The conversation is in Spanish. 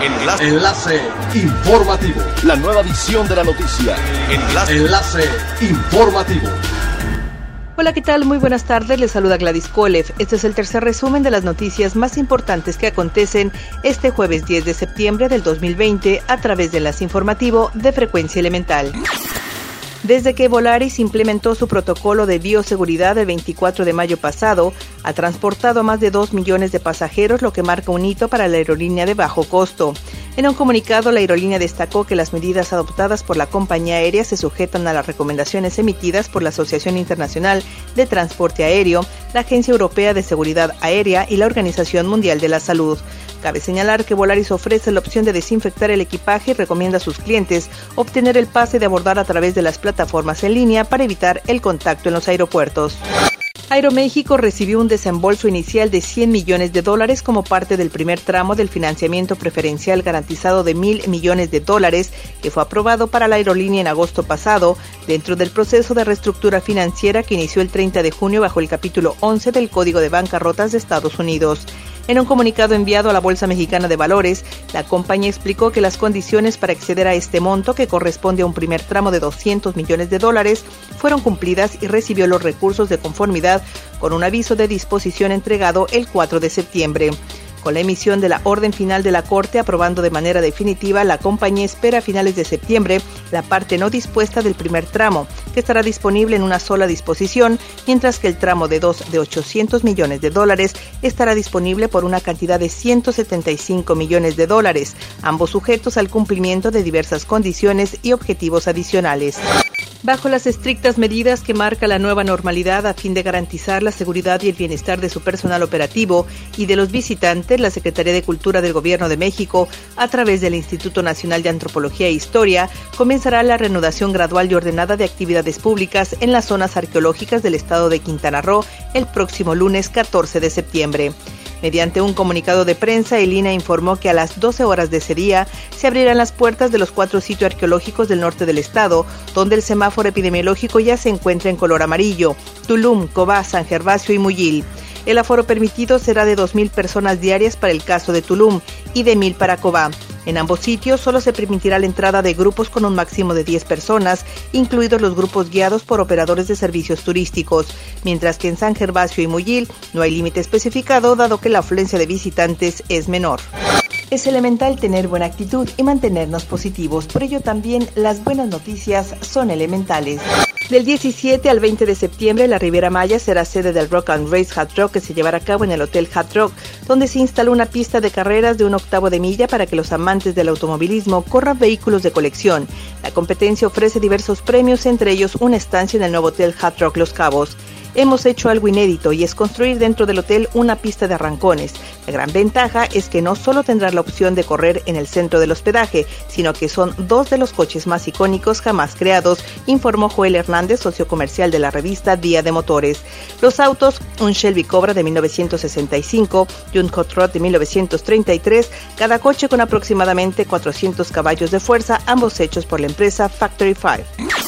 Enlace. Enlace informativo. La nueva edición de la noticia. Enlace. Enlace informativo. Hola, ¿qué tal? Muy buenas tardes. Les saluda Gladys Kolev. Este es el tercer resumen de las noticias más importantes que acontecen este jueves 10 de septiembre del 2020 a través de las informativo de Frecuencia Elemental. Desde que Volaris implementó su protocolo de bioseguridad el 24 de mayo pasado, ha transportado a más de 2 millones de pasajeros, lo que marca un hito para la aerolínea de bajo costo. En un comunicado, la aerolínea destacó que las medidas adoptadas por la compañía aérea se sujetan a las recomendaciones emitidas por la Asociación Internacional de Transporte Aéreo, la Agencia Europea de Seguridad Aérea y la Organización Mundial de la Salud. Cabe señalar que Volaris ofrece la opción de desinfectar el equipaje y recomienda a sus clientes obtener el pase de abordar a través de las plataformas en línea para evitar el contacto en los aeropuertos. Aeroméxico recibió un desembolso inicial de 100 millones de dólares como parte del primer tramo del financiamiento preferencial garantizado de mil millones de dólares que fue aprobado para la aerolínea en agosto pasado dentro del proceso de reestructura financiera que inició el 30 de junio bajo el capítulo 11 del Código de Bancarrotas de Estados Unidos. En un comunicado enviado a la Bolsa Mexicana de Valores, la compañía explicó que las condiciones para acceder a este monto, que corresponde a un primer tramo de 200 millones de dólares, fueron cumplidas y recibió los recursos de conformidad con un aviso de disposición entregado el 4 de septiembre. Con la emisión de la orden final de la Corte aprobando de manera definitiva, la compañía espera a finales de septiembre la parte no dispuesta del primer tramo, que estará disponible en una sola disposición, mientras que el tramo de dos de 800 millones de dólares estará disponible por una cantidad de 175 millones de dólares, ambos sujetos al cumplimiento de diversas condiciones y objetivos adicionales bajo las estrictas medidas que marca la nueva normalidad a fin de garantizar la seguridad y el bienestar de su personal operativo y de los visitantes, la Secretaría de Cultura del Gobierno de México, a través del Instituto Nacional de Antropología e Historia, comenzará la reanudación gradual y ordenada de actividades públicas en las zonas arqueológicas del estado de Quintana Roo el próximo lunes 14 de septiembre. Mediante un comunicado de prensa, el INA informó que a las 12 horas de ese día se abrirán las puertas de los cuatro sitios arqueológicos del norte del estado, donde el semáforo epidemiológico ya se encuentra en color amarillo, Tulum, Cobá, San Gervasio y Muyil. El aforo permitido será de 2.000 personas diarias para el caso de Tulum y de 1.000 para Cobá. En ambos sitios solo se permitirá la entrada de grupos con un máximo de 10 personas, incluidos los grupos guiados por operadores de servicios turísticos, mientras que en San Gervasio y Muyil no hay límite especificado dado que la afluencia de visitantes es menor. Es elemental tener buena actitud y mantenernos positivos, por ello también las buenas noticias son elementales. Del 17 al 20 de septiembre, la Riviera Maya será sede del Rock and Race Hot Rock que se llevará a cabo en el Hotel Hot Rock, donde se instaló una pista de carreras de un octavo de milla para que los amantes del automovilismo corran vehículos de colección. La competencia ofrece diversos premios, entre ellos una estancia en el nuevo Hotel Hot Rock Los Cabos hemos hecho algo inédito y es construir dentro del hotel una pista de arrancones. La gran ventaja es que no solo tendrás la opción de correr en el centro del hospedaje, sino que son dos de los coches más icónicos jamás creados, informó Joel Hernández, socio comercial de la revista Día de Motores. Los autos, un Shelby Cobra de 1965 y un Hot Rod de 1933, cada coche con aproximadamente 400 caballos de fuerza, ambos hechos por la empresa Factory 5.